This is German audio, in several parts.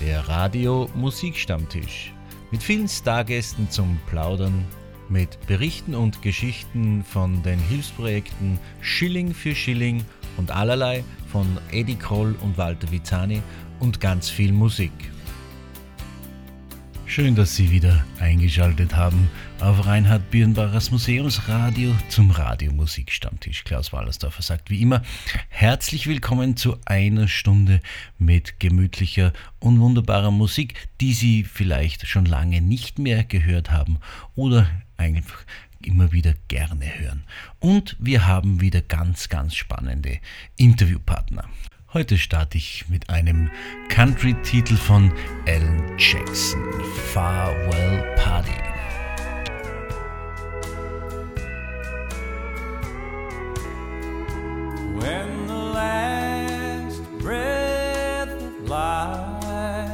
der Radio Musikstammtisch. Mit vielen Stargästen zum Plaudern, mit Berichten und Geschichten von den Hilfsprojekten Schilling für Schilling und allerlei von Eddie Kroll und Walter Vizani und ganz viel Musik. Schön, dass Sie wieder eingeschaltet haben auf Reinhard Birnbachers Museumsradio zum Radiomusikstammtisch. Klaus Wallersdorfer sagt wie immer herzlich willkommen zu einer Stunde mit gemütlicher und wunderbarer Musik, die Sie vielleicht schon lange nicht mehr gehört haben oder einfach immer wieder gerne hören. Und wir haben wieder ganz, ganz spannende Interviewpartner. Heute starte ich mit einem Country-Titel von Alan Jackson, Farewell Party. When the last breath of life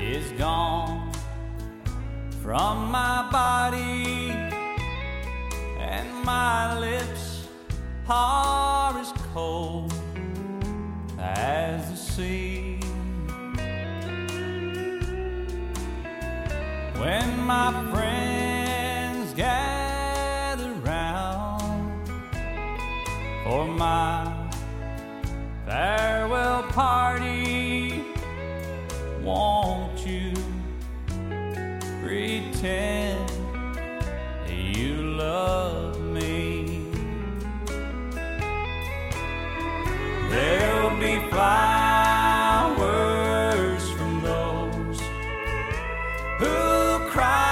is gone from my body and my lips are as cold as the sea. When my friends gather round for my farewell party, won't you pretend you love There'll be flowers from those who cry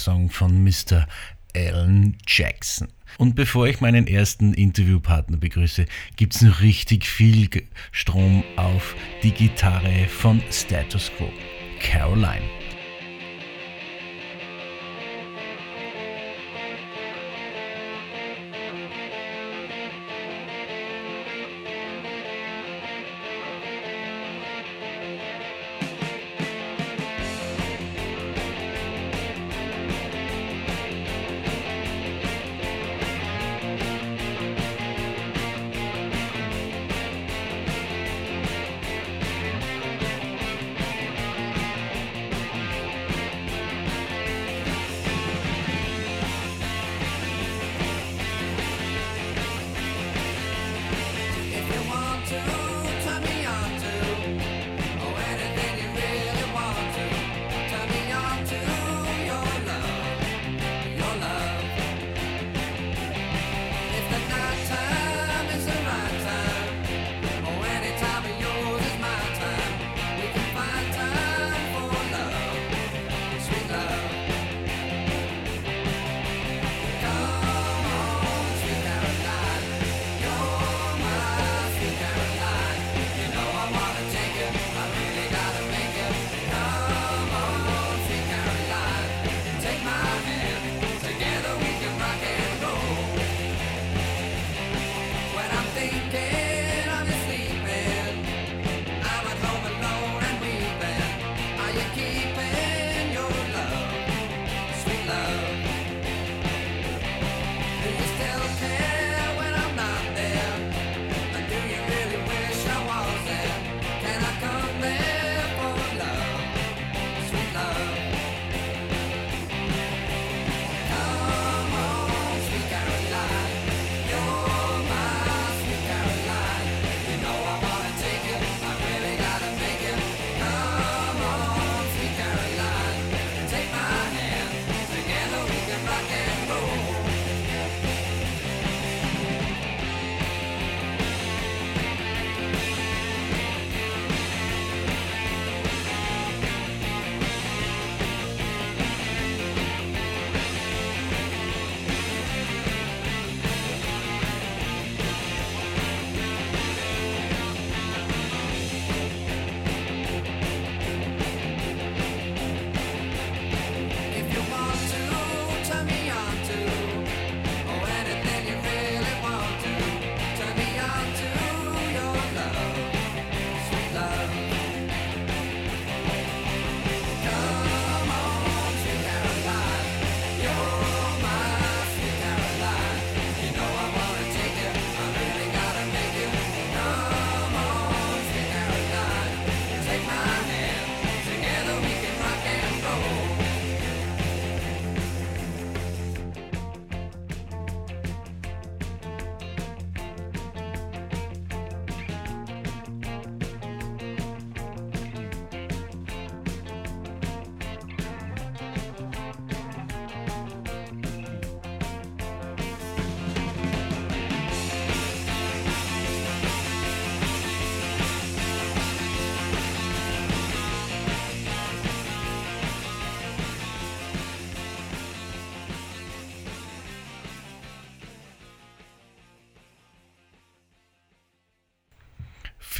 Country-Song von Mr. Alan Jackson. Und bevor ich meinen ersten Interviewpartner begrüße, gibt es noch richtig viel Strom auf die Gitarre von Status Quo. Caroline.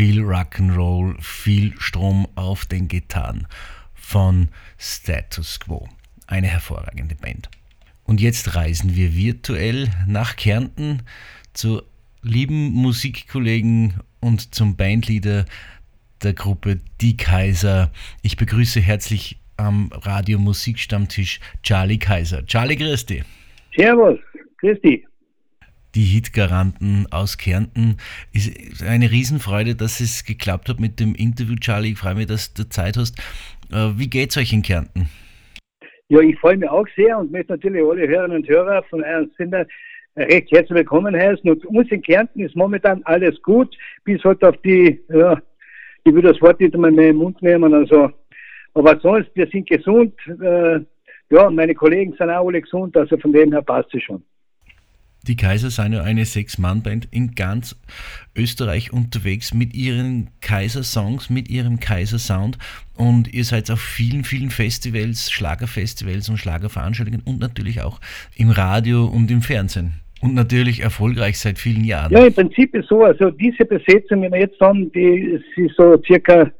Viel Rock'n'Roll, viel Strom auf den Gitarren von Status Quo. Eine hervorragende Band. Und jetzt reisen wir virtuell nach Kärnten zu lieben Musikkollegen und zum Bandleader der Gruppe Die Kaiser. Ich begrüße herzlich am Radio Musikstammtisch Charlie Kaiser. Charlie, grüß dich. Servus, grüß dich die Hitgaranten aus Kärnten. Ist eine Riesenfreude, dass es geklappt hat mit dem Interview, Charlie. Ich freue mich, dass du Zeit hast. Äh, wie geht es euch in Kärnten? Ja, ich freue mich auch sehr und möchte natürlich alle Hörerinnen und Hörer von einem Sender recht herzlich willkommen heißen. Und uns in Kärnten ist momentan alles gut, bis halt auf die, ja, ich will das Wort nicht einmal mehr im Mund nehmen, also, aber sonst, wir sind gesund, äh, ja, meine Kollegen sind auch alle gesund, also von dem her passt es schon. Die Kaiser sind ja eine Sechs-Mann-Band in ganz Österreich unterwegs mit ihren Kaiser-Songs, mit ihrem Kaiser-Sound. Und ihr seid auf vielen, vielen Festivals, Schlagerfestivals und Schlagerveranstaltungen und natürlich auch im Radio und im Fernsehen. Und natürlich erfolgreich seit vielen Jahren. Ja, im Prinzip ist so, also diese Besetzung, wenn wir jetzt haben, die ist so circa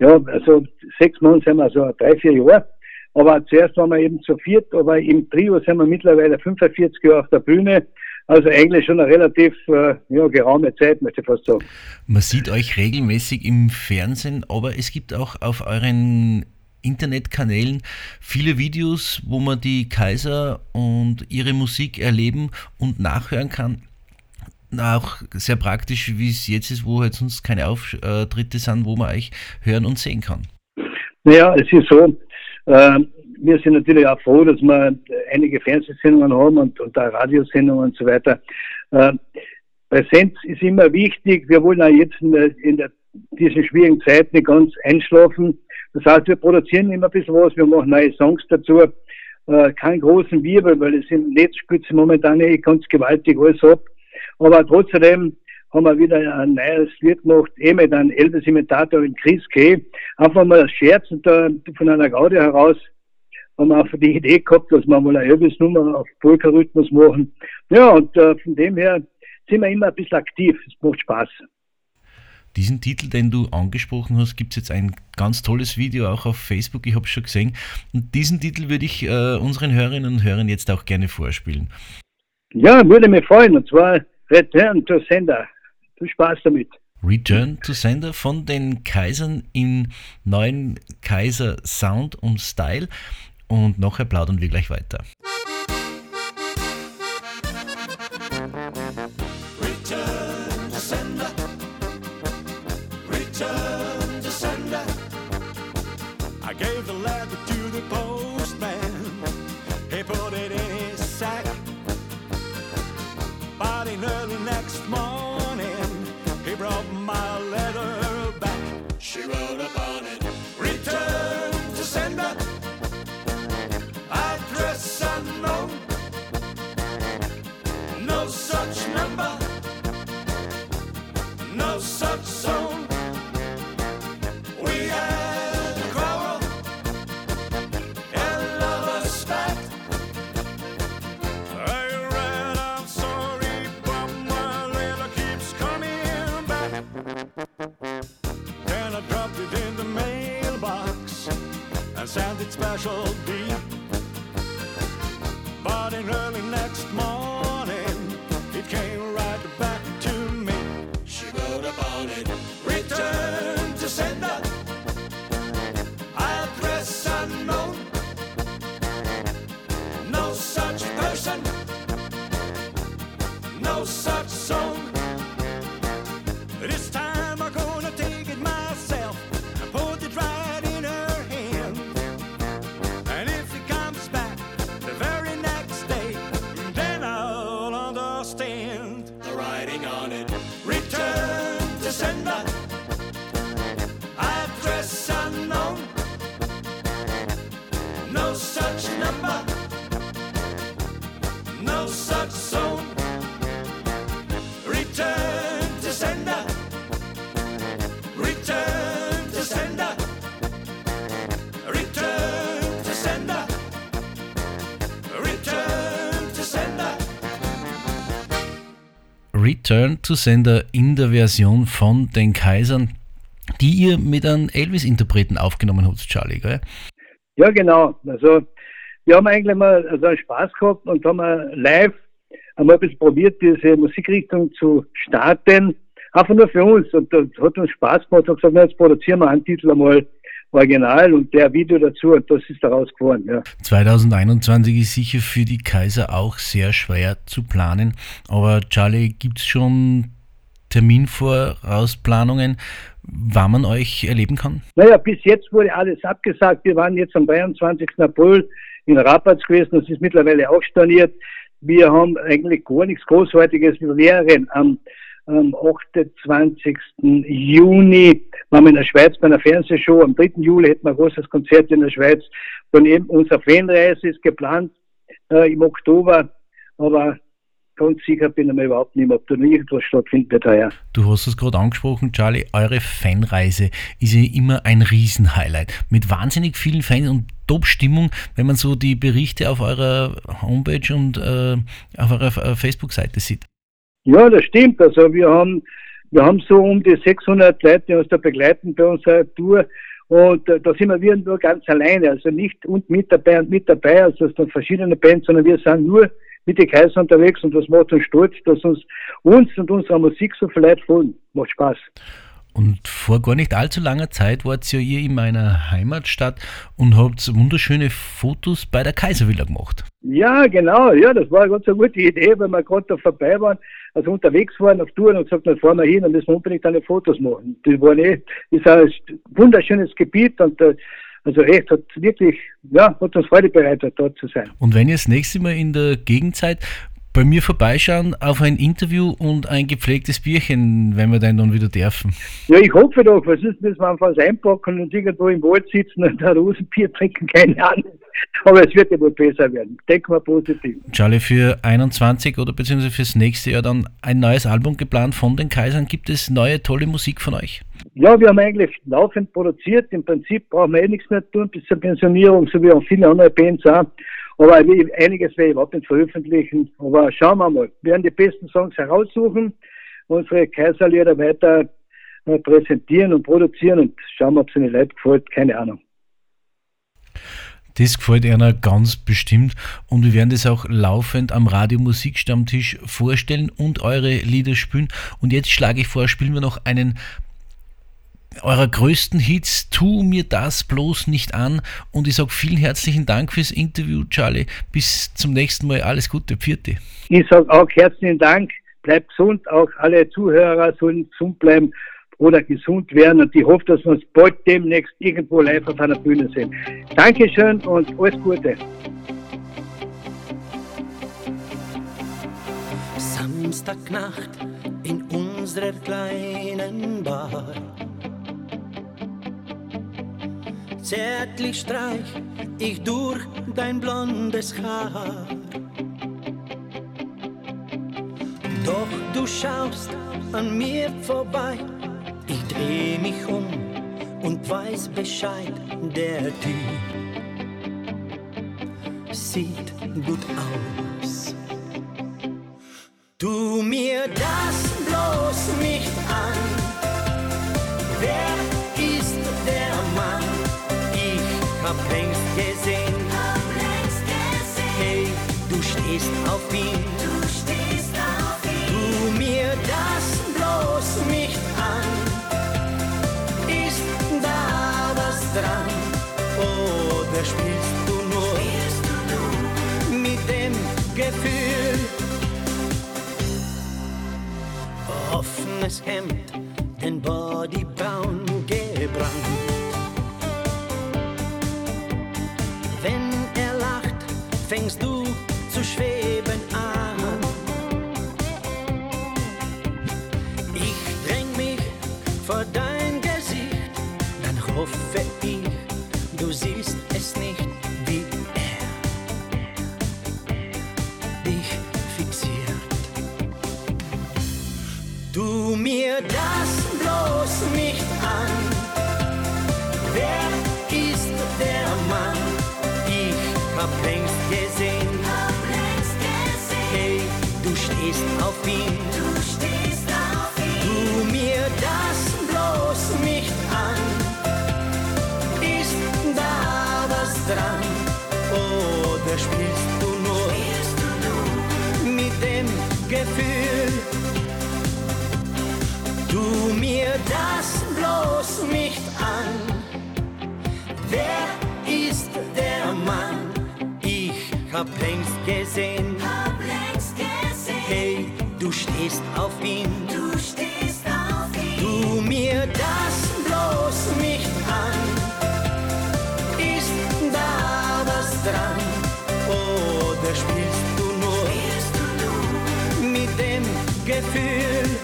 ja, also sechs Monate sind wir so drei, vier Jahre. Aber zuerst waren wir eben zu viert, aber im Trio sind wir mittlerweile 45 Jahre auf der Bühne. Also eigentlich schon eine relativ äh, ja, geraume Zeit, möchte ich fast sagen. Man sieht euch regelmäßig im Fernsehen, aber es gibt auch auf euren Internetkanälen viele Videos, wo man die Kaiser und ihre Musik erleben und nachhören kann. Auch sehr praktisch, wie es jetzt ist, wo halt sonst keine Auftritte sind, wo man euch hören und sehen kann. Naja, es ist so, wir sind natürlich auch froh, dass wir einige Fernsehsendungen haben und, und auch Radiosendungen und so weiter. Äh, Präsenz ist immer wichtig. Wir wollen auch jetzt in, der, in der, diesen schwierigen Zeiten nicht ganz einschlafen. Das heißt, wir produzieren immer ein bisschen was, wir machen neue Songs dazu. Äh, keinen großen Wirbel, weil es im Netz spielt momentan eh ganz gewaltig alles ab. Aber trotzdem haben wir wieder ein neues Lied gemacht, eh mit einem Elvis Imitator und Chris K. Einfach mal scherzend da von einer Gaudi heraus haben wir einfach die Idee gehabt, dass wir mal eine Elvis-Nummer auf Polka-Rhythmus machen. Ja, und äh, von dem her sind wir immer ein bisschen aktiv. Es macht Spaß. Diesen Titel, den du angesprochen hast, gibt es jetzt ein ganz tolles Video auch auf Facebook, ich habe es schon gesehen. Und diesen Titel würde ich äh, unseren Hörerinnen und Hörern jetzt auch gerne vorspielen. Ja, würde mich freuen, und zwar Return to Sender. Viel Spaß damit. Return to Sender von den Kaisern im neuen Kaiser Sound und Style. Und nachher plaudern wir gleich weiter. Special deep. But in early next morning, on it. Return to Sender in der Version von den Kaisern, die ihr mit einem Elvis-Interpreten aufgenommen habt, Charlie, gell? Ja, genau. Also, wir haben eigentlich mal also einen Spaß gehabt und haben live einmal ein bisschen probiert, diese Musikrichtung zu starten. Einfach nur für uns. Und das hat uns Spaß gemacht. Und gesagt, na, jetzt produzieren wir einen Titel einmal original und der Video dazu. Und das ist daraus geworden, ja. 2021 ist sicher für die Kaiser auch sehr schwer zu planen. Aber Charlie, gibt es schon Terminvorausplanungen, wann man euch erleben kann? Naja, bis jetzt wurde alles abgesagt. Wir waren jetzt am 23. April in Rapaz gewesen. Das ist mittlerweile auch storniert. Wir haben eigentlich gar nichts Großartiges. Wir wären am, am 28. Juni waren wir in der Schweiz bei einer Fernsehshow. Am 3. Juli hätten wir ein großes Konzert in der Schweiz. Dann eben unsere Fanreise ist geplant äh, im Oktober. Aber ganz sicher bin ich mir überhaupt nicht mehr, ob da noch irgendwas stattfinden wird heuer. Du hast es gerade angesprochen, Charlie, eure Fanreise ist ja immer ein Riesenhighlight. Mit wahnsinnig vielen Fans und Top-Stimmung, wenn man so die Berichte auf eurer Homepage und äh, auf eurer äh, Facebook-Seite sieht. Ja, das stimmt. Also wir haben Wir haben so um die 600 Leute, die uns da begleiten bei unserer Tour. Und äh, da sind wir nur ganz alleine, also nicht und mit dabei und mit dabei, also es sind verschiedene Bands, sondern wir sind nur mit den Kaiser unterwegs und das macht uns stolz, dass uns uns und unserer Musik so viele Leute folgen. Macht Spaß. Und vor gar nicht allzu langer Zeit wart ihr hier in meiner Heimatstadt und habt wunderschöne Fotos bei der Kaiservilla gemacht. Ja, genau, ja, das war eine ganz eine gute Idee, weil wir gerade da vorbei waren, also unterwegs waren auf Touren und gesagt, dann fahren wir hin, dann müssen wir unbedingt eine Fotos machen. Das war eh, ist ein wunderschönes Gebiet und äh, also echt hat wirklich, ja, hat uns Freude bereitet, dort zu sein. Und wenn ihr das nächste Mal in der Gegend seid, bei mir vorbeischauen auf ein Interview und ein gepflegtes Bierchen, wenn wir dann dann wieder dürfen. Ja, ich hoffe doch, weil sonst müssen wir einfach was einpacken und irgendwo im Wald sitzen und ein Rosenbier trinken, keine Ahnung. Aber es wird ja wohl besser werden. Denken wir positiv. Charlie, für 21 oder beziehungsweise fürs nächste Jahr dann ein neues Album geplant von den Kaisern. Gibt es neue, tolle Musik von euch? Ja, wir haben eigentlich laufend produziert. Im Prinzip brauchen wir eh nichts mehr tun bis zur Pensionierung, so wie auch viele andere Bands auch. Aber einiges werde ich überhaupt nicht veröffentlichen. Aber schauen wir mal. Wir werden die besten Songs heraussuchen, unsere Kaiserlieder weiter äh, präsentieren und produzieren und schauen, ob es den Leuten gefällt. Keine Ahnung. Das gefällt einer ganz bestimmt und wir werden das auch laufend am Radio Musikstammtisch vorstellen und eure Lieder spielen. Und jetzt schlage ich vor, spielen wir noch einen eurer größten Hits, Tu mir das bloß nicht an. Und ich sage vielen herzlichen Dank fürs Interview, Charlie. Bis zum nächsten Mal. Alles Gute, Pfiate. Ich sage auch herzlichen Dank. Bleibt gesund. Auch alle Zuhörer sollen gesund bleiben oder gesund werden. Und ich hoffe, dass wir uns bald demnächst irgendwo live auf einer Bühne sehen. Dankeschön und alles Gute. Samstagnacht in unserer kleinen Bar. Zärtlich streich ich durch dein blondes Haar. Doch du schaust an mir vorbei. Ich dreh mich um und weiß Bescheid. Der Typ sieht gut aus. Tu mir das bloß nicht an. Wer stehst auf ihn. Tu mir das bloß nicht an. Ist da was dran? Oder spielst du nur mit dem Gefühl? Offenes Hemd, den Bodybraun hoffe ich, du siehst es nicht wie er dich fixiert. Tu mir das bloß nicht an. Wer ist der Mann? Ich hab längst gesehen. Hey, du stehst auf ihn. Oder spielst du nur mit dem Gefühl? Tu mir das bloß nicht an. Wer ist der Mann? Ich hab längst gesehen. Hey, du stehst auf ihn. Tu mir das bloß nicht an. Ist da was dran? Oder spielst du nur mit dem Gefühl?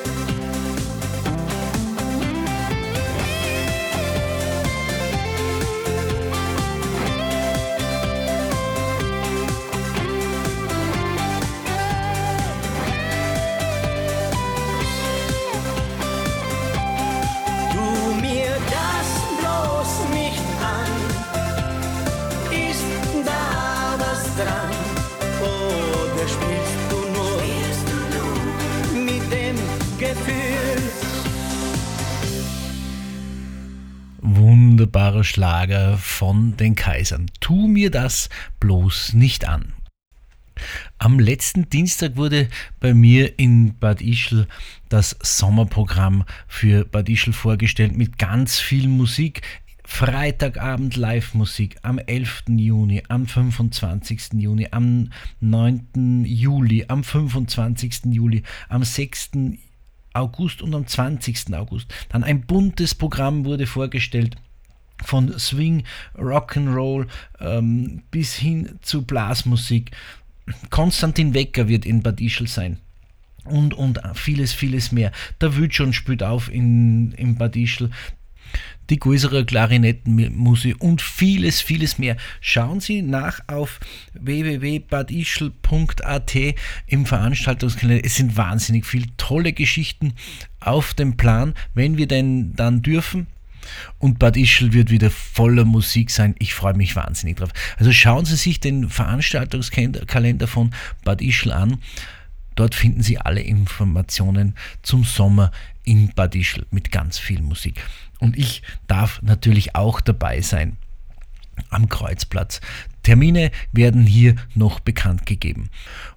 Wunderbarer Schlager von den Kaisern. Tu mir das bloß nicht an. Am letzten Dienstag wurde bei mir in Bad Ischl das Sommerprogramm für Bad Ischl vorgestellt mit ganz viel Musik. Freitagabend Live-Musik am 11. Juni, am 25. Juni, am 9. Juli, am 25. Juli, am 6. August und am 20. August. Dann ein buntes Programm wurde vorgestellt von Swing, Rock'n'Roll ähm, bis hin zu Blasmusik. Konstantin Wecker wird in Bad Ischl sein. Und, und vieles, vieles mehr. Der Wütschon spielt auf in, in Bad Ischl die größere Klarinettenmusik und vieles, vieles mehr. Schauen Sie nach auf www.badischl.at im Veranstaltungskalender. Es sind wahnsinnig viele tolle Geschichten auf dem Plan, wenn wir denn dann dürfen. Und Bad Ischl wird wieder voller Musik sein. Ich freue mich wahnsinnig drauf. Also schauen Sie sich den Veranstaltungskalender von Bad Ischl an. Dort finden Sie alle Informationen zum Sommer in Bad Ischl mit ganz viel Musik. Und ich darf natürlich auch dabei sein am Kreuzplatz. Termine werden hier noch bekannt gegeben.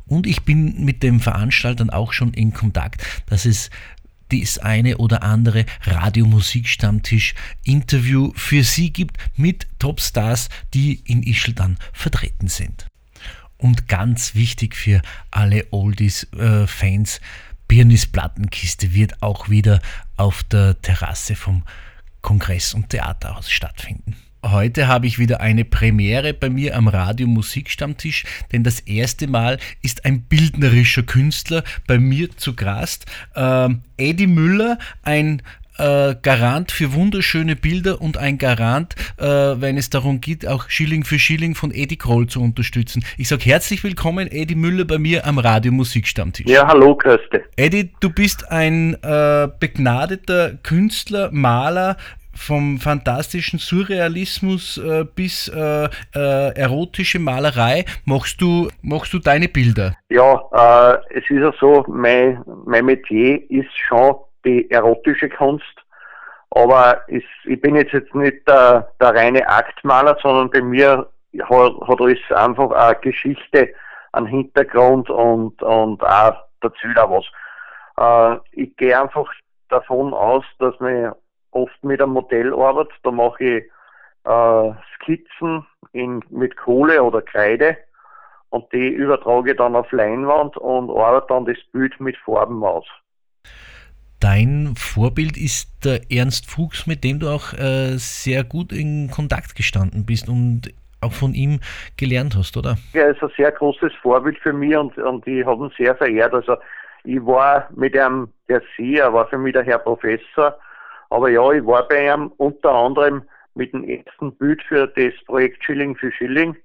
Und ich bin mit den Veranstaltern auch schon in Kontakt, dass es das eine oder andere Radiomusikstammtisch-Interview für Sie gibt mit Topstars, die in Ischl dann vertreten sind. Und ganz wichtig für alle Oldies-Fans, äh, Birnis Plattenkiste wird auch wieder auf der Terrasse vom Kongress- und Theaterhaus stattfinden. Heute habe ich wieder eine Premiere bei mir am Radio Musikstammtisch, denn das erste Mal ist ein bildnerischer Künstler bei mir zu Gast. Ähm, Eddie Müller, ein äh, Garant für wunderschöne Bilder und ein Garant, äh, wenn es darum geht, auch Schilling für Schilling von Eddie Kroll zu unterstützen. Ich sage herzlich willkommen, Eddie Müller, bei mir am Radio Musikstammtisch. Ja, hallo, Köste. Eddie, du bist ein äh, begnadeter Künstler, Maler, vom fantastischen Surrealismus äh, bis äh, äh, erotische Malerei machst du, machst du deine Bilder? Ja, äh, es ist ja so, mein, mein Metier ist schon die erotische Kunst, aber es, ich bin jetzt, jetzt nicht der, der reine Aktmaler, sondern bei mir hat, hat alles einfach eine Geschichte, einen Hintergrund und, und auch dazu da was. Äh, ich gehe einfach davon aus, dass man oft mit einem Modell arbeitet. Da mache ich äh, Skizzen in, mit Kohle oder Kreide und die übertrage ich dann auf Leinwand und arbeite dann das Bild mit Farben aus. Dein Vorbild ist der Ernst Fuchs, mit dem du auch äh, sehr gut in Kontakt gestanden bist und auch von ihm gelernt hast, oder? Er ist ein sehr großes Vorbild für mich und, und ich habe ihn sehr verehrt. Also ich war mit einem, der Seher war für mich der Herr Professor aber ja, ich war bei ihm unter anderem mit dem ersten Bild für das Projekt Schilling für Schilling.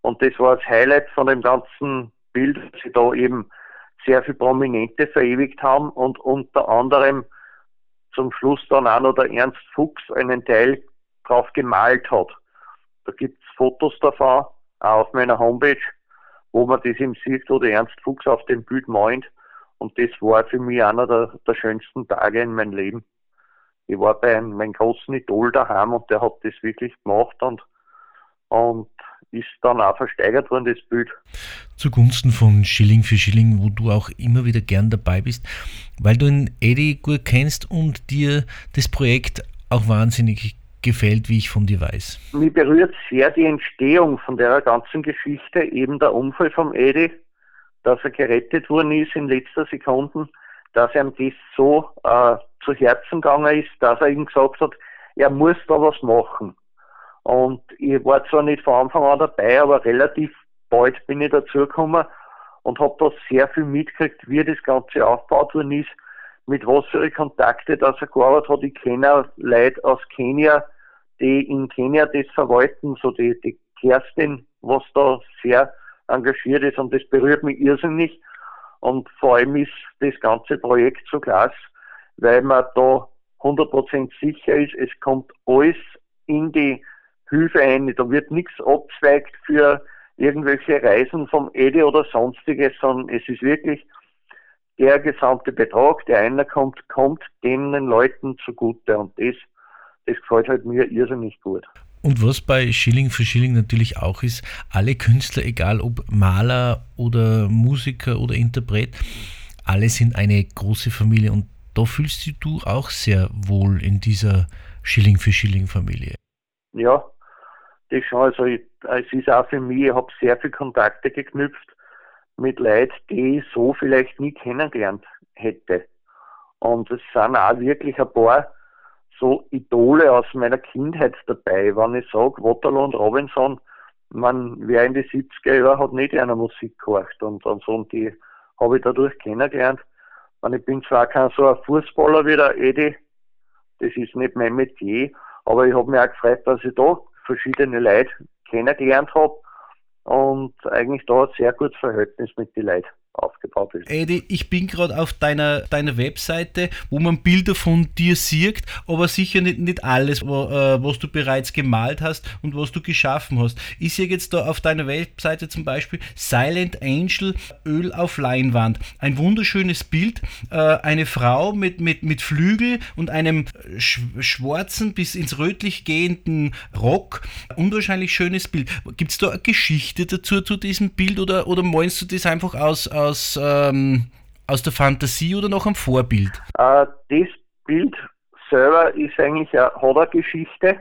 Und das war das Highlight von dem ganzen Bild, dass sie da eben sehr viele Prominente verewigt haben und unter anderem zum Schluss dann auch noch der Ernst Fuchs einen Teil drauf gemalt hat. Da gibt es Fotos davon, auch auf meiner Homepage, wo man das im sieht, wo der Ernst Fuchs auf dem Bild meint. Und das war für mich einer der, der schönsten Tage in meinem Leben ich war bei einem, meinem großen Idol daheim und der hat das wirklich gemacht und, und ist dann auch versteigert worden, das Bild. Zugunsten von Schilling für Schilling, wo du auch immer wieder gern dabei bist, weil du ihn Eddie gut kennst und dir das Projekt auch wahnsinnig gefällt, wie ich von dir weiß. Mich berührt sehr die Entstehung von der ganzen Geschichte, eben der Unfall vom Eddie, dass er gerettet worden ist in letzter Sekunde, dass ihm das so äh, zu Herzen gegangen ist, dass er ihm gesagt hat, er muss da was machen. Und ich war zwar nicht von Anfang an dabei, aber relativ bald bin ich dazugekommen und habe da sehr viel mitgekriegt, wie das Ganze aufgebaut worden ist, mit was für Kontakte, dass er gearbeitet hat. Ich kenne Leute aus Kenia, die in Kenia das verwalten, so die, die Kerstin, was da sehr engagiert ist und das berührt mich irrsinnig. Und vor allem ist das ganze Projekt so klasse, weil man da 100% sicher ist, es kommt alles in die Hilfe ein. Da wird nichts abzweigt für irgendwelche Reisen vom Ede oder sonstiges, sondern es ist wirklich der gesamte Betrag, der einer kommt, kommt den Leuten zugute. Und das das gefällt halt mir irrsinnig gut. Und was bei Schilling für Schilling natürlich auch ist, alle Künstler, egal ob Maler oder Musiker oder Interpret, alle sind eine große Familie und da fühlst du auch sehr wohl in dieser Schilling für Schilling Familie. Ja, das schon. Also es ist auch für mich, ich habe sehr viele Kontakte geknüpft mit Leuten, die ich so vielleicht nie kennengelernt hätte. Und es sind auch wirklich ein paar so Idole aus meiner Kindheit dabei. Wenn ich sage, Waterloo und Robinson, man, wer in die 70er Jahre hat nicht einer Musik gehorcht und, und so, und die habe ich dadurch kennengelernt. Und ich bin zwar kein so ein Fußballer wie der Edi, das ist nicht mein Metier, aber ich habe mich auch gefreut, dass ich da verschiedene Leute kennengelernt habe und eigentlich da ein sehr gutes Verhältnis mit den Leuten aufgebaut ist. Eddie, ich bin gerade auf deiner, deiner Webseite, wo man Bilder von dir sieht, aber sicher nicht, nicht alles, wo, äh, was du bereits gemalt hast und was du geschaffen hast. Ich sehe jetzt da auf deiner Webseite zum Beispiel Silent Angel Öl auf Leinwand. Ein wunderschönes Bild, äh, eine Frau mit, mit, mit Flügel und einem sch schwarzen bis ins rötlich gehenden Rock. Unwahrscheinlich schönes Bild. Gibt es da eine Geschichte dazu zu diesem Bild oder, oder meinst du das einfach aus aus, ähm, aus der Fantasie oder noch ein Vorbild? Äh, das Bild selber ist eigentlich eine, hat eine Geschichte.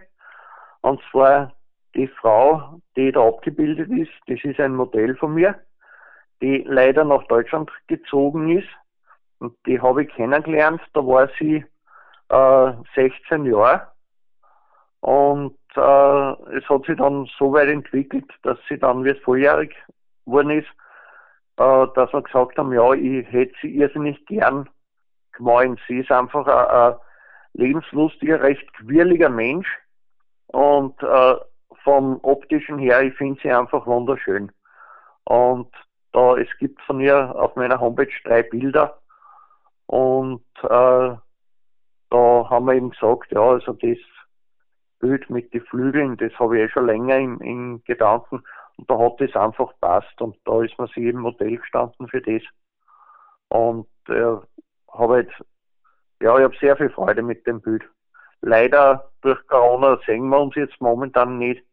Und zwar die Frau, die da abgebildet ist, das ist ein Modell von mir, die leider nach Deutschland gezogen ist. Und die habe ich kennengelernt, da war sie äh, 16 Jahre. Und äh, es hat sich dann so weit entwickelt, dass sie dann, wie es volljährig geworden ist, äh, dass wir gesagt haben, ja, ich hätte sie irrsinnig gern gemalt. Sie ist einfach ein, ein lebenslustiger, recht quirliger Mensch und äh, vom optischen her, ich finde sie einfach wunderschön. Und da, es gibt von ihr auf meiner Homepage drei Bilder und äh, da haben wir eben gesagt, ja, also das Bild mit den Flügeln, das habe ich eh schon länger in, in Gedanken und da hat es einfach passt und da ist man sich eben Modell gestanden für das. Und äh, habe jetzt, ja, ich habe sehr viel Freude mit dem Bild. Leider durch Corona sehen wir uns jetzt momentan nicht,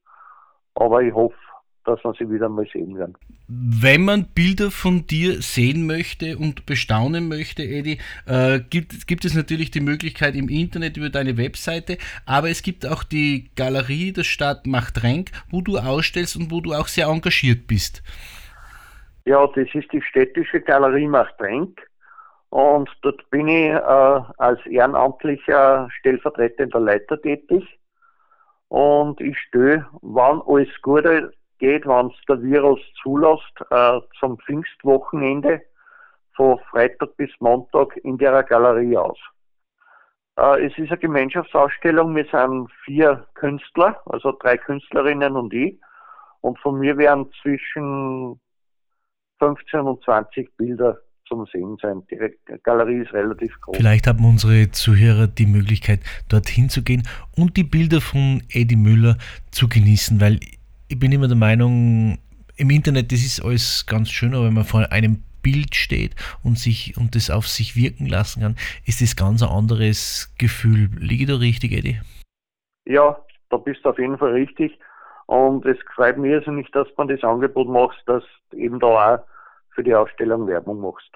aber ich hoffe, dass man sie wieder mal sehen werden. Wenn man Bilder von dir sehen möchte und bestaunen möchte, Edi, äh, gibt, gibt es natürlich die Möglichkeit im Internet über deine Webseite, aber es gibt auch die Galerie der Stadt Machtrenk, wo du ausstellst und wo du auch sehr engagiert bist. Ja, das ist die städtische Galerie Machtrenk und dort bin ich äh, als ehrenamtlicher stellvertretender Leiter tätig und ich stehe, wann alles Gute geht, wenn es der Virus zulässt, äh, zum Pfingstwochenende von Freitag bis Montag in der Galerie aus. Äh, es ist eine Gemeinschaftsausstellung, wir sind vier Künstler, also drei Künstlerinnen und ich. Und von mir werden zwischen 15 und 20 Bilder zum Sehen sein. Die Galerie ist relativ groß. Vielleicht haben unsere Zuhörer die Möglichkeit, dorthin zu gehen und die Bilder von Eddie Müller zu genießen, weil ich bin immer der Meinung, im Internet, das ist alles ganz schön, aber wenn man vor einem Bild steht und sich und das auf sich wirken lassen kann, ist das ganz ein anderes Gefühl. Liege da richtig, Eddie? Ja, da bist du auf jeden Fall richtig. Und es freut mich also nicht, dass man das Angebot machst, dass du eben da auch für die Ausstellung Werbung machst.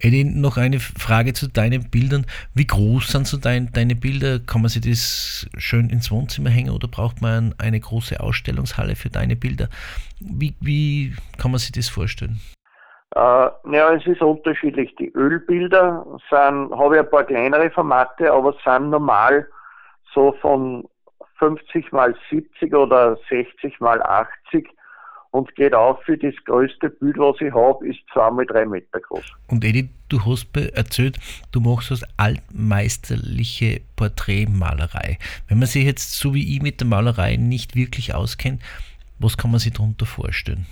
Eddie, noch eine Frage zu deinen Bildern. Wie groß sind so dein, deine Bilder? Kann man sich das schön ins Wohnzimmer hängen oder braucht man eine große Ausstellungshalle für deine Bilder? Wie, wie kann man sich das vorstellen? Äh, ja, es ist unterschiedlich. Die Ölbilder sind, habe ich ein paar kleinere Formate, aber sind normal so von 50 mal 70 oder 60 mal 80 und geht auf für das größte Bild, was ich habe, ist 2 mal 3 Meter groß. Und Edi, du hast erzählt, du machst das altmeisterliche Porträtmalerei. Wenn man sich jetzt so wie ich mit der Malerei nicht wirklich auskennt, was kann man sich darunter vorstellen?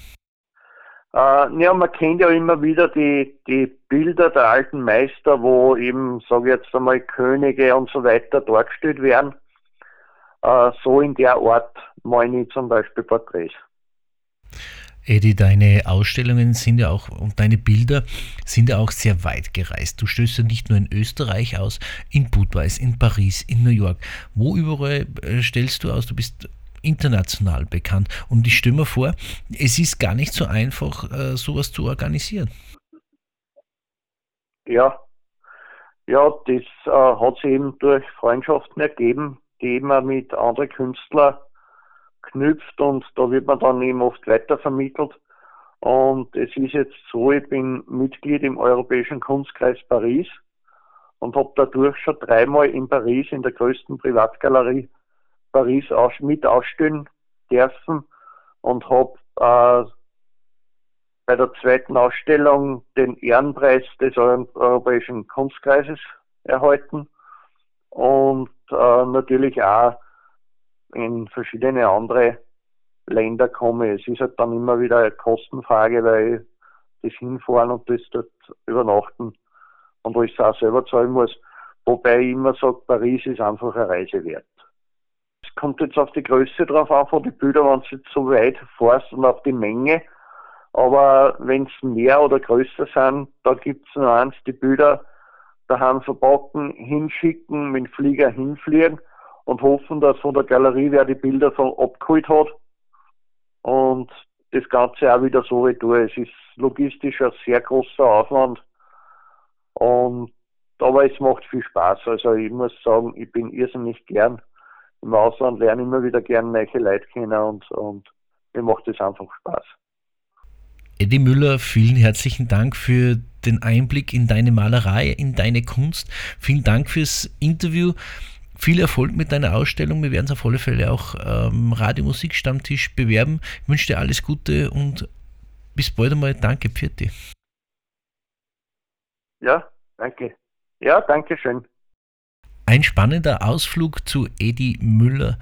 Äh, ja, man kennt ja immer wieder die, die Bilder der alten Meister, wo eben, sage ich jetzt einmal, Könige und so weiter dargestellt werden. Äh, so in der Art meine ich zum Beispiel Porträts. Eddie, deine Ausstellungen sind ja auch und deine Bilder sind ja auch sehr weit gereist. Du stößt ja nicht nur in Österreich aus, in Budweis, in Paris, in New York. Wo überall äh, stellst du aus? Du bist international bekannt. Und ich stelle mir vor, es ist gar nicht so einfach, äh, sowas zu organisieren. Ja, ja, das äh, hat sich eben durch Freundschaften ergeben, die man mit anderen Künstlern knüpft und da wird man dann eben oft weitervermittelt. Und es ist jetzt so, ich bin Mitglied im Europäischen Kunstkreis Paris und habe dadurch schon dreimal in Paris in der größten Privatgalerie Paris aus, mit ausstellen dürfen und habe äh, bei der zweiten Ausstellung den Ehrenpreis des Europäischen Kunstkreises erhalten und äh, natürlich auch in verschiedene andere Länder komme. Es ist halt dann immer wieder eine Kostenfrage, weil das hinfahren und das dort übernachten und wo ich es auch selber zahlen muss. Wobei ich immer sage, Paris ist einfach eine Reise wert. Es kommt jetzt auf die Größe drauf an von den Bildern, wenn du jetzt so weit fährst und auf die Menge. Aber wenn es mehr oder größer sind, da gibt es nur eins, die Bilder daheim verpacken, hinschicken, mit dem Flieger hinfliegen und hoffen, dass von der Galerie wer die Bilder von abgeholt hat und das Ganze auch wieder so retour. Es ist logistisch ein sehr großer Aufwand und aber es macht viel Spaß. Also ich muss sagen, ich bin irrsinnig gern im Ausland, lerne immer wieder gern neue Leute kennen und, und mir macht es einfach Spaß. Eddie Müller, vielen herzlichen Dank für den Einblick in deine Malerei, in deine Kunst. Vielen Dank fürs Interview. Viel Erfolg mit deiner Ausstellung. Wir werden es auf alle Fälle auch ähm, Radiomusikstammtisch bewerben. Ich wünsche dir alles Gute und bis bald einmal. Danke, Pfirti. Ja, danke. Ja, danke schön. Ein spannender Ausflug zu Eddie Müller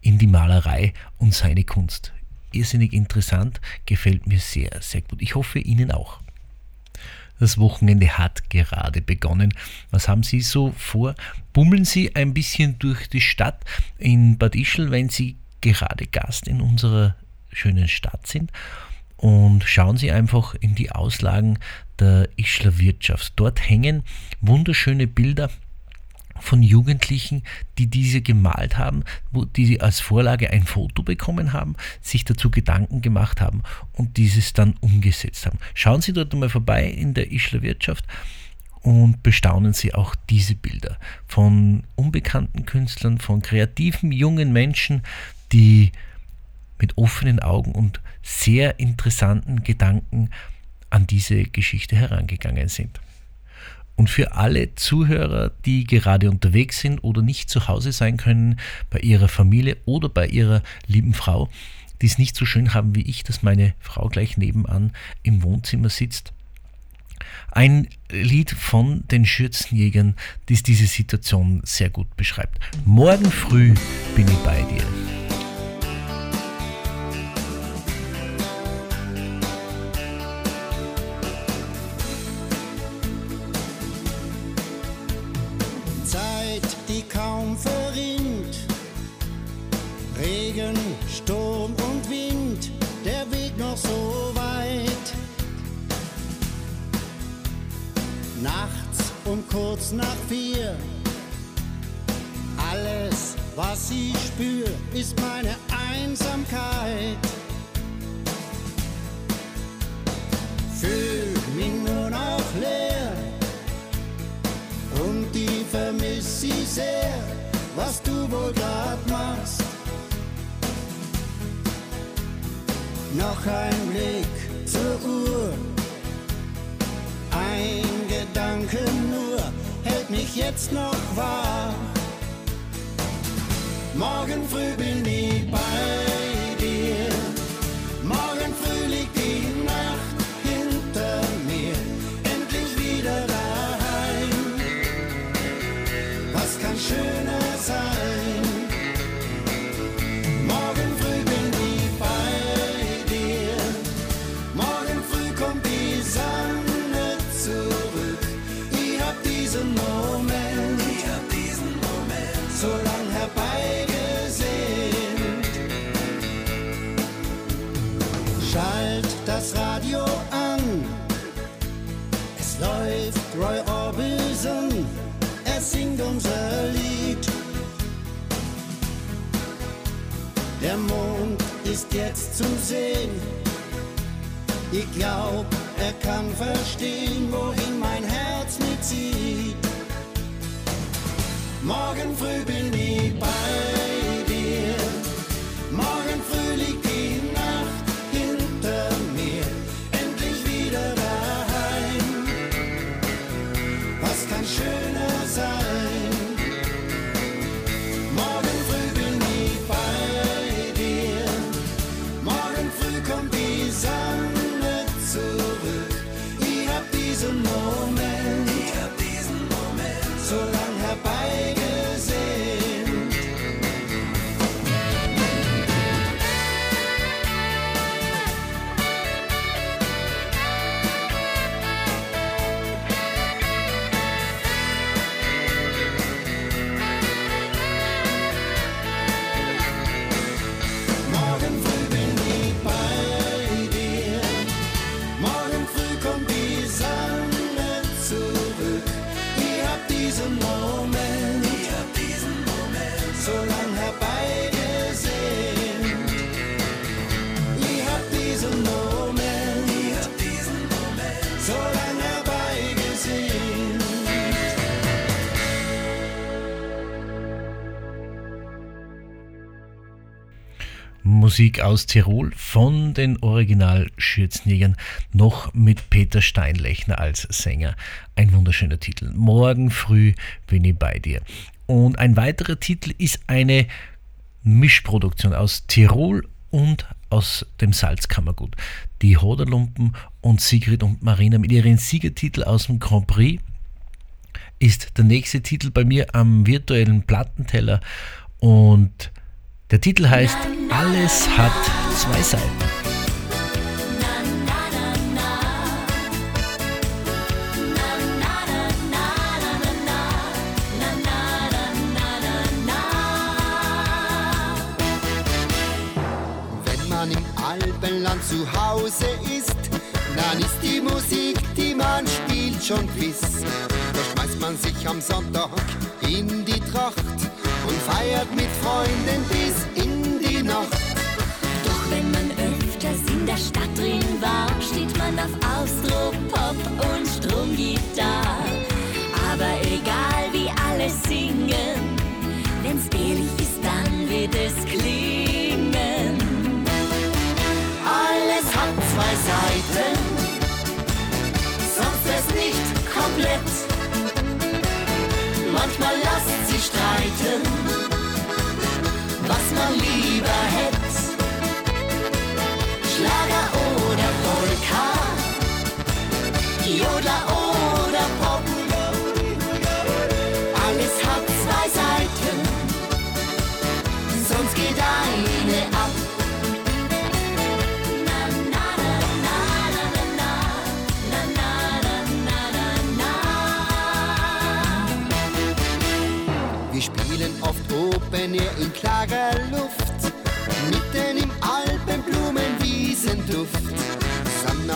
in die Malerei und seine Kunst. Irrsinnig interessant, gefällt mir sehr, sehr gut. Ich hoffe Ihnen auch. Das Wochenende hat gerade begonnen. Was haben Sie so vor? Bummeln Sie ein bisschen durch die Stadt in Bad Ischl, wenn Sie gerade Gast in unserer schönen Stadt sind? Und schauen Sie einfach in die Auslagen der Ischler Wirtschaft. Dort hängen wunderschöne Bilder von Jugendlichen, die diese gemalt haben, wo, die sie als Vorlage ein Foto bekommen haben, sich dazu Gedanken gemacht haben und dieses dann umgesetzt haben. Schauen Sie dort mal vorbei in der Ischler Wirtschaft und bestaunen Sie auch diese Bilder von unbekannten Künstlern, von kreativen jungen Menschen, die mit offenen Augen und sehr interessanten Gedanken an diese Geschichte herangegangen sind. Und für alle Zuhörer, die gerade unterwegs sind oder nicht zu Hause sein können, bei ihrer Familie oder bei ihrer lieben Frau, die es nicht so schön haben wie ich, dass meine Frau gleich nebenan im Wohnzimmer sitzt. Ein Lied von den Schürzenjägern, das diese Situation sehr gut beschreibt. Morgen früh bin ich bei dir. Kurz nach vier. Alles, was ich spür, ist meine Einsamkeit. Fühl mich nur noch leer und die vermiss ich sehr, was du wohl grad machst. Noch ein Blick zur Uhr, ein Gedanke nur mich jetzt noch wach. Morgen früh bin ich unser Lied. Der Mond ist jetzt zu sehen. Ich glaub, er kann verstehen, wohin mein Herz mitzieht. Morgen früh bin Musik aus Tirol von den Original Schürzenjägern, noch mit Peter Steinlechner als Sänger. Ein wunderschöner Titel. Morgen früh bin ich bei dir. Und ein weiterer Titel ist eine Mischproduktion aus Tirol und aus dem Salzkammergut. Die Hoderlumpen und Sigrid und Marina mit ihren Siegertitel aus dem Grand Prix ist der nächste Titel bei mir am virtuellen Plattenteller und der Titel heißt Alles hat zwei Seiten. Wenn man im Alpenland zu Hause ist, dann ist die Musik, die man spielt, schon Quiz. Da schmeißt man sich am Sonntag in die Tracht und feiert mit Freunden bis in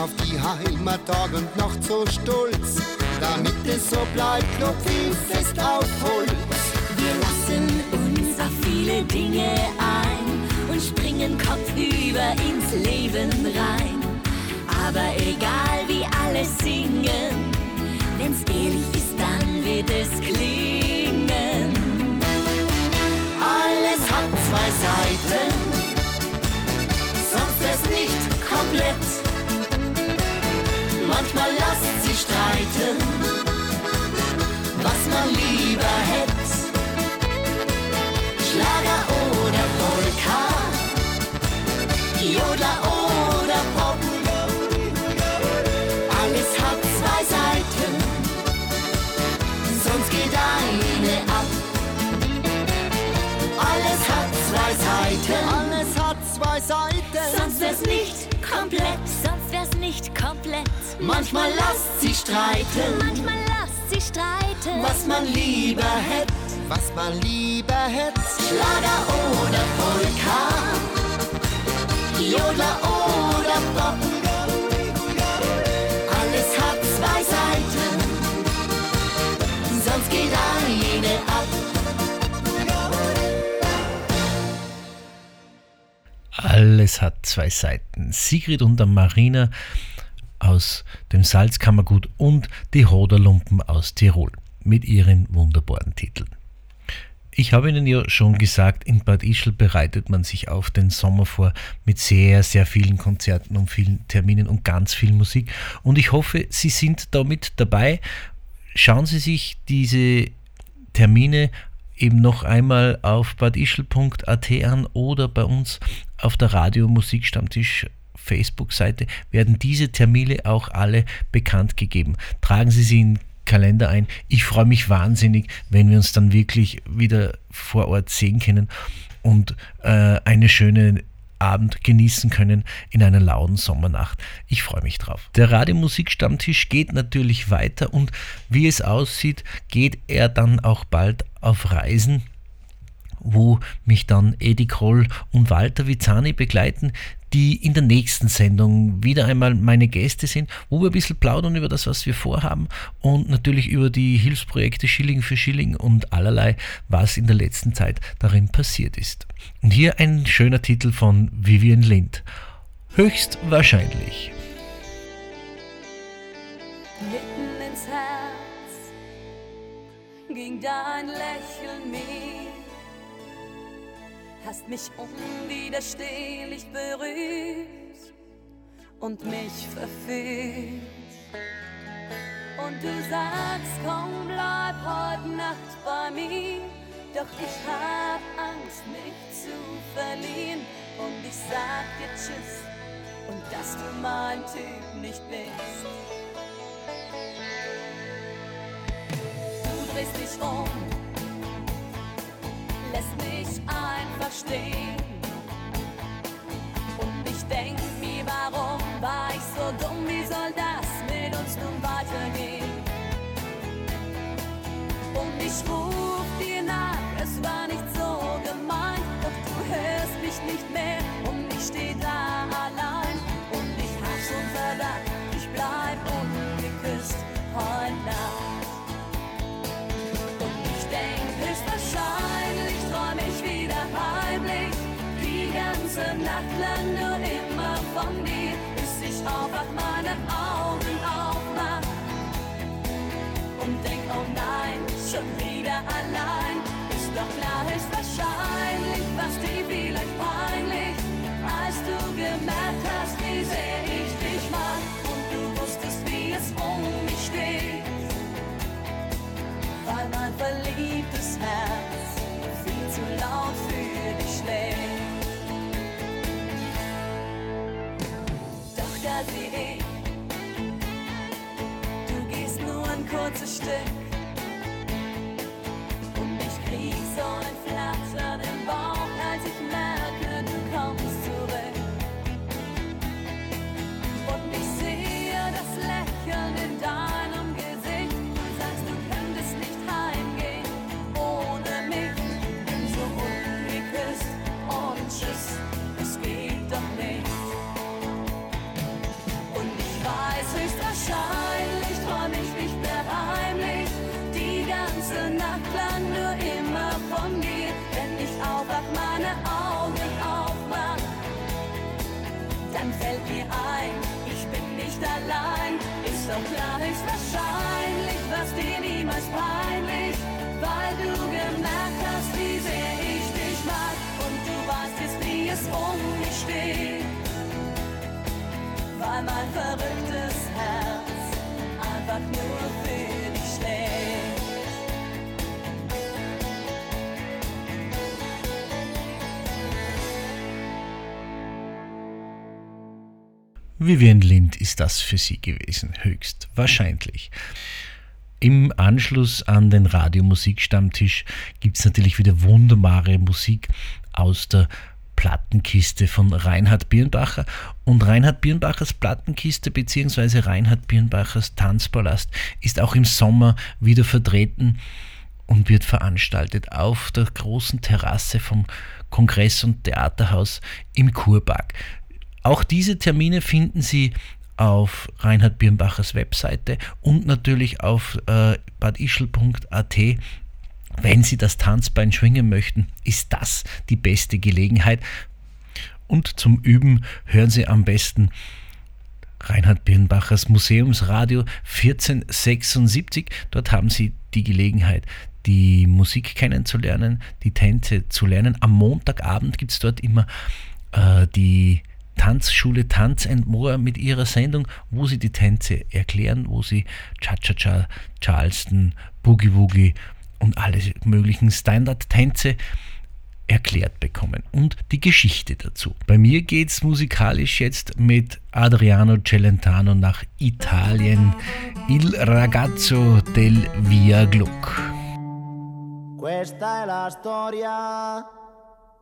auf die Heimattag und noch so stolz, damit es so bleibt, klopf ich fest auf Holz. Wir lassen uns auf viele Dinge ein und springen kopfüber ins Leben rein. Aber egal wie alle singen, wenn's ehrlich ist, dann wird es klingen. Alles hat zwei Seiten, sonst wär's nicht komplett. Manchmal lasst sie streiten, was man lieber hätte. Schlager oder Polka, Jodler oder Pop. Alles hat zwei Seiten, sonst geht eine ab. Alles hat zwei Seiten. Alles hat zwei Seiten. Sonst wär's nicht komplett, wär's nicht komplett. Manchmal lasst sie streiten, Manchmal lasst sie streiten. was man lieber hätte. Was man lieber hätte. Schlager oder Polka. Jodler oder Pop. Alles hat zwei Seiten, sonst geht eine Alles hat zwei Seiten. Sigrid und der Marina aus dem Salzkammergut und die Hoderlumpen aus Tirol mit ihren wunderbaren Titeln. Ich habe Ihnen ja schon gesagt, in Bad Ischl bereitet man sich auf den Sommer vor mit sehr, sehr vielen Konzerten und vielen Terminen und ganz viel Musik. Und ich hoffe, Sie sind da mit dabei. Schauen Sie sich diese Termine eben noch einmal auf badischl.at an oder bei uns auf der Radio Musikstammtisch Facebook-Seite werden diese Termine auch alle bekannt gegeben. Tragen Sie sie in Kalender ein. Ich freue mich wahnsinnig, wenn wir uns dann wirklich wieder vor Ort sehen können und äh, eine schöne Abend genießen können in einer lauen Sommernacht. Ich freue mich drauf. Der Radiomusikstammtisch geht natürlich weiter und wie es aussieht, geht er dann auch bald auf Reisen wo mich dann Edi Kroll und Walter Vizani begleiten, die in der nächsten Sendung wieder einmal meine Gäste sind, wo wir ein bisschen plaudern über das, was wir vorhaben und natürlich über die Hilfsprojekte Schilling für Schilling und allerlei, was in der letzten Zeit darin passiert ist. Und hier ein schöner Titel von Vivian Lind. Höchstwahrscheinlich. mitten ins Herz ging dein Lächeln mir. Hast mich unwiderstehlich berührt und mich verführt. Und du sagst, komm, bleib heute Nacht bei mir. Doch ich hab Angst, mich zu verlieren. Und ich sag dir Tschüss und dass du mein Typ nicht bist. Du drehst dich um, lässt mich einfach stehen. Und ich denk mir, warum war ich so dumm? Wie soll das mit uns nun weitergehen? Und ich ruf dir nach, es war nicht so gemeint, doch du hörst mich nicht mehr und ich steh da allein. Und ich hab schon Verdacht, ich bleib ungeküsst von dir, bis ich aufwach, meine Augen aufmach und denk, oh nein, schon wieder allein. Ist doch klar, höchstwahrscheinlich was dir vielleicht peinlich, als du gemerkt hast, wie sehr ich dich mag und du wusstest, wie es um mich steht weil mein verliebtes Herz viel zu laut für dich schlägt. Ich, du gehst nur ein kurzes Stück Mein verrücktes Herz einfach nur für dich schlägt. Vivian Lind ist das für Sie gewesen, höchst wahrscheinlich. Im Anschluss an den Radiomusikstammtisch gibt es natürlich wieder wunderbare Musik aus der Plattenkiste von Reinhard Birnbacher. Und Reinhard Birnbachers Plattenkiste bzw. Reinhard Birnbachers Tanzpalast ist auch im Sommer wieder vertreten und wird veranstaltet auf der großen Terrasse vom Kongress- und Theaterhaus im Kurpark. Auch diese Termine finden Sie auf Reinhard Birnbachers Webseite und natürlich auf äh, badischl.at. Wenn Sie das Tanzbein schwingen möchten, ist das die beste Gelegenheit. Und zum Üben hören Sie am besten Reinhard Birnbachers Museumsradio 1476. Dort haben Sie die Gelegenheit, die Musik kennenzulernen, die Tänze zu lernen. Am Montagabend gibt es dort immer äh, die Tanzschule Tanz and More mit ihrer Sendung, wo sie die Tänze erklären, wo sie Cha-Cha-Cha, Charleston, Boogie Woogie und alle möglichen Standard-Tänze erklärt bekommen und die Geschichte dazu. Bei mir geht es musikalisch jetzt mit Adriano Celentano nach Italien, Il ragazzo del Via Gluck. Questa è la storia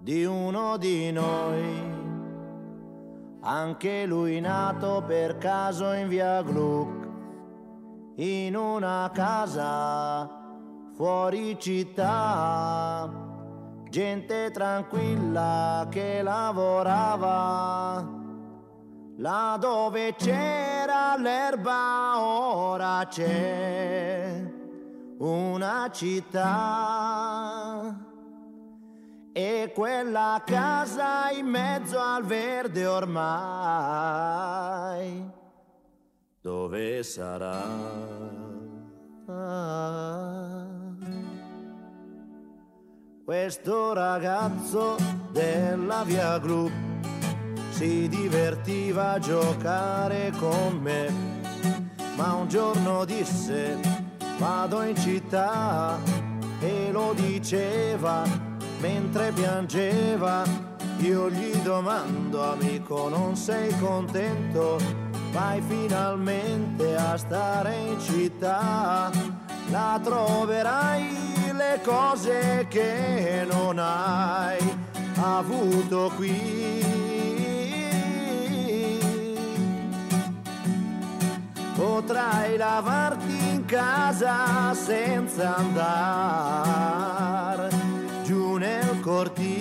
di uno di noi. Anche lui nato per caso in via Gluck, in una casa fuori città. Gente tranquilla che lavorava. Là dove c'era l'erba ora c'è una città e quella casa in mezzo al verde ormai dove sarà? Questo ragazzo della via Gru si divertiva a giocare con me, ma un giorno disse vado in città e lo diceva mentre piangeva. Io gli domando amico non sei contento? Vai finalmente a stare in città, la troverai cose che non hai avuto qui. Potrai lavarti in casa senza andare giù nel cortile.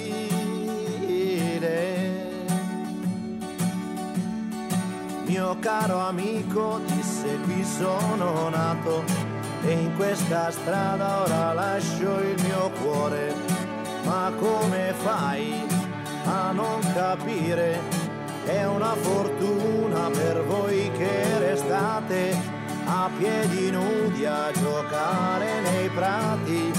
Mio caro amico disse qui sono nato e in questa strada ora lascio il mio cuore. Ma come fai a non capire? È una fortuna per voi che restate a piedi nudi a giocare nei prati,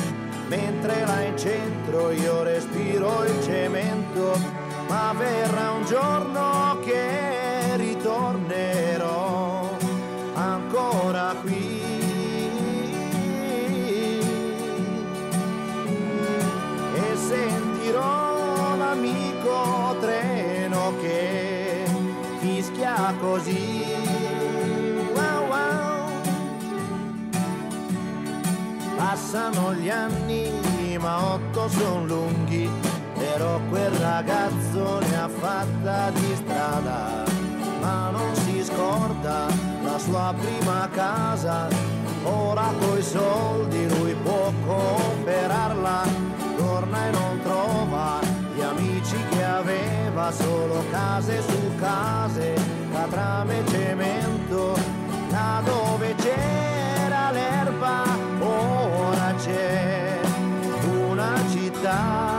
mentre là in centro io respiro il cemento, ma verrà un giorno che ritornerò ancora qui. Così. Wow, wow. Passano gli anni, ma otto sono lunghi, però quel ragazzo ne ha fatta di strada, ma non si scorda la sua prima casa, ora coi soldi lui può comprarla, torna e non trova gli amici che aveva, solo case su case, catrame e cemento, là dove c'era l'erba, ora c'è una città.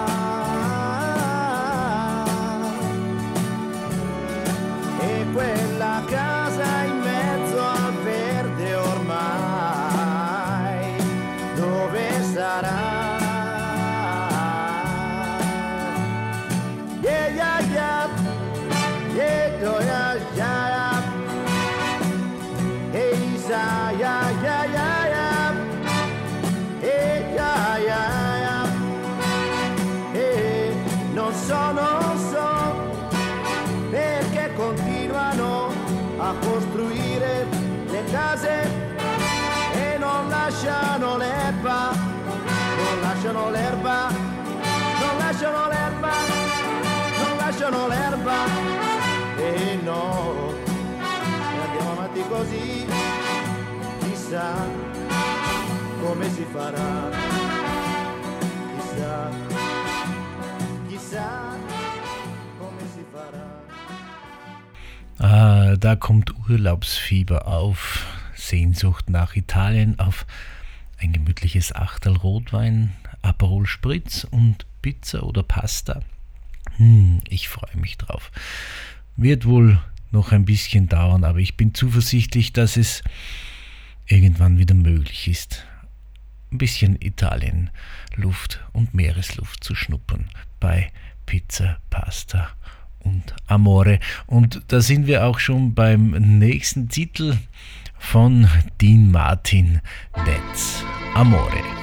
Lasciano l'erba, non lasciano l'erba, non lasciano l'erba. E no, e andiamo avanti così, chissà come si farà, chissà, chissà. Ah, da kommt Urlaubsfieber auf, Sehnsucht nach Italien, auf ein gemütliches Achtel Rotwein, Aperol Spritz und Pizza oder Pasta. Hm, ich freue mich drauf. Wird wohl noch ein bisschen dauern, aber ich bin zuversichtlich, dass es irgendwann wieder möglich ist, ein bisschen Italien Luft und Meeresluft zu schnuppern bei Pizza, Pasta und Amore. Und da sind wir auch schon beim nächsten Titel von Dean Martin, That's Amore.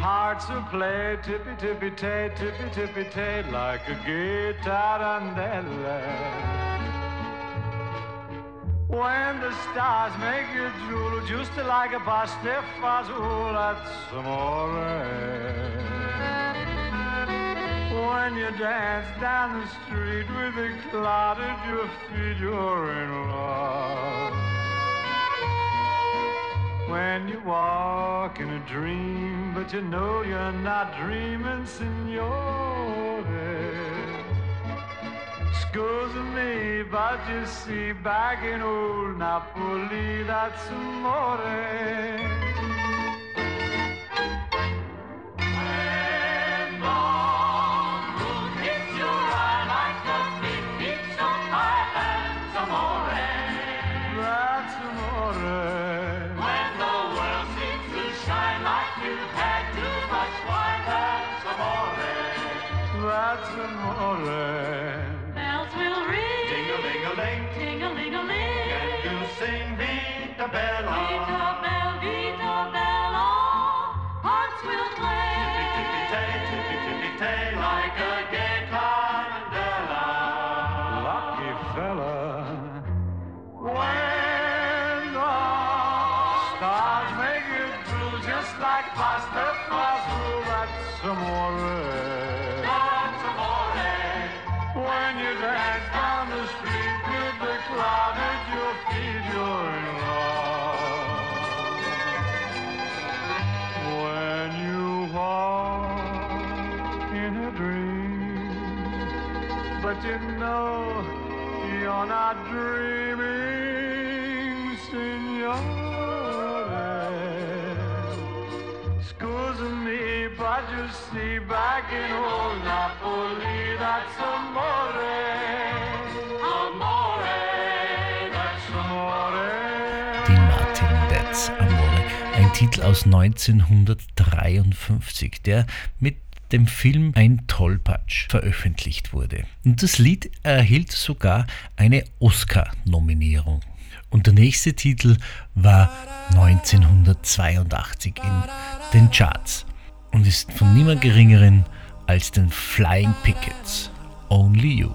Hearts will play tippy tippy tay, tippy tippy tay, like a guitar guitarandella. When the stars make you drool, just like a pasta fazool, that's amore. When you dance down the street with a cloud at your feet, you're in love. When you walk in a dream, but you know you're not dreaming, signore. Scusa me, but you see, back in old Napoli, that's amore. Titel aus 1953, der mit dem Film Ein Tollpatsch veröffentlicht wurde. Und das Lied erhielt sogar eine Oscar-Nominierung. Und der nächste Titel war 1982 in den Charts und ist von niemand geringeren als den Flying Pickets. Only You.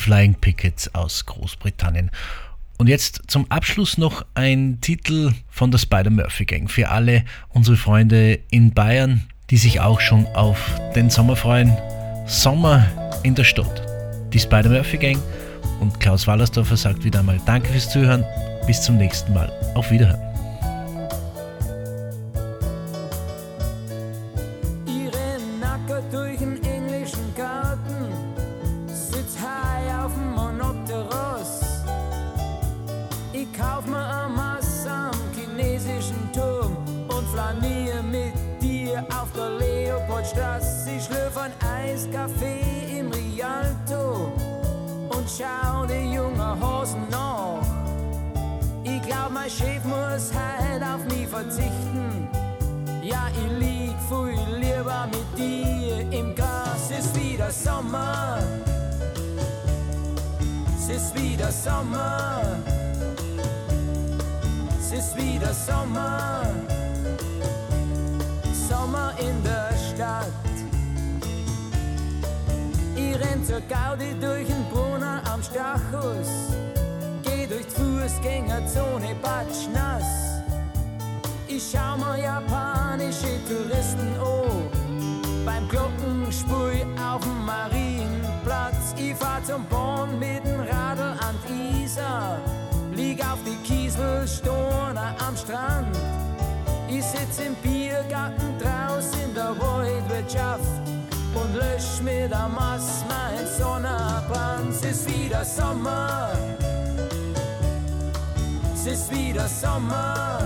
Die Flying Pickets aus Großbritannien. Und jetzt zum Abschluss noch ein Titel von der Spider-Murphy Gang für alle unsere Freunde in Bayern, die sich auch schon auf den Sommer freuen. Sommer in der Stadt. Die Spider-Murphy Gang und Klaus Wallersdorfer sagt wieder einmal Danke fürs Zuhören. Bis zum nächsten Mal. Auf Wiederhören. Stachus. Geh durch die Fußgängerzone batschnass. Ich schau mir japanische Touristen an. Beim Glockenspui auf dem Marienplatz. Ich fahr zum Born mit dem Radl an die Isar. Lieg auf die Kieselstoner am Strand. Ich sitz im Biergarten draus in der Waldwirtschaft und lösch mit der Maß mein Sonnenbrand. Es ist wieder Sommer. Es ist wieder Sommer.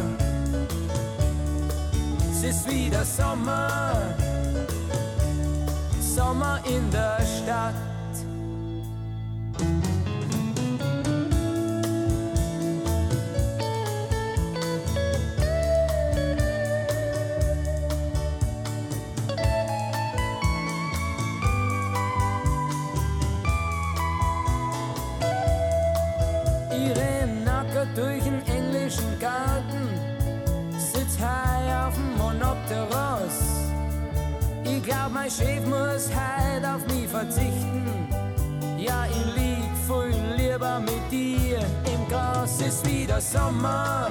Es ist wieder Sommer. Sommer in der Stadt. Mein Chef muss heut auf mich verzichten. Ja, ich lieg viel lieber mit dir im Gras. Es ist wieder Sommer.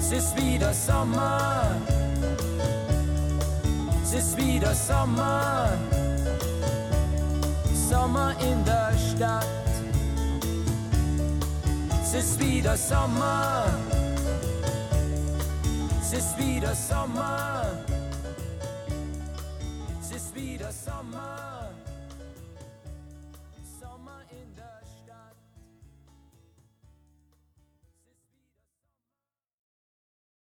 Es ist wieder Sommer. Es ist wieder Sommer. Sommer in der Stadt. Es ist wieder Sommer. ist wieder Sommer. Es ist wieder Sommer.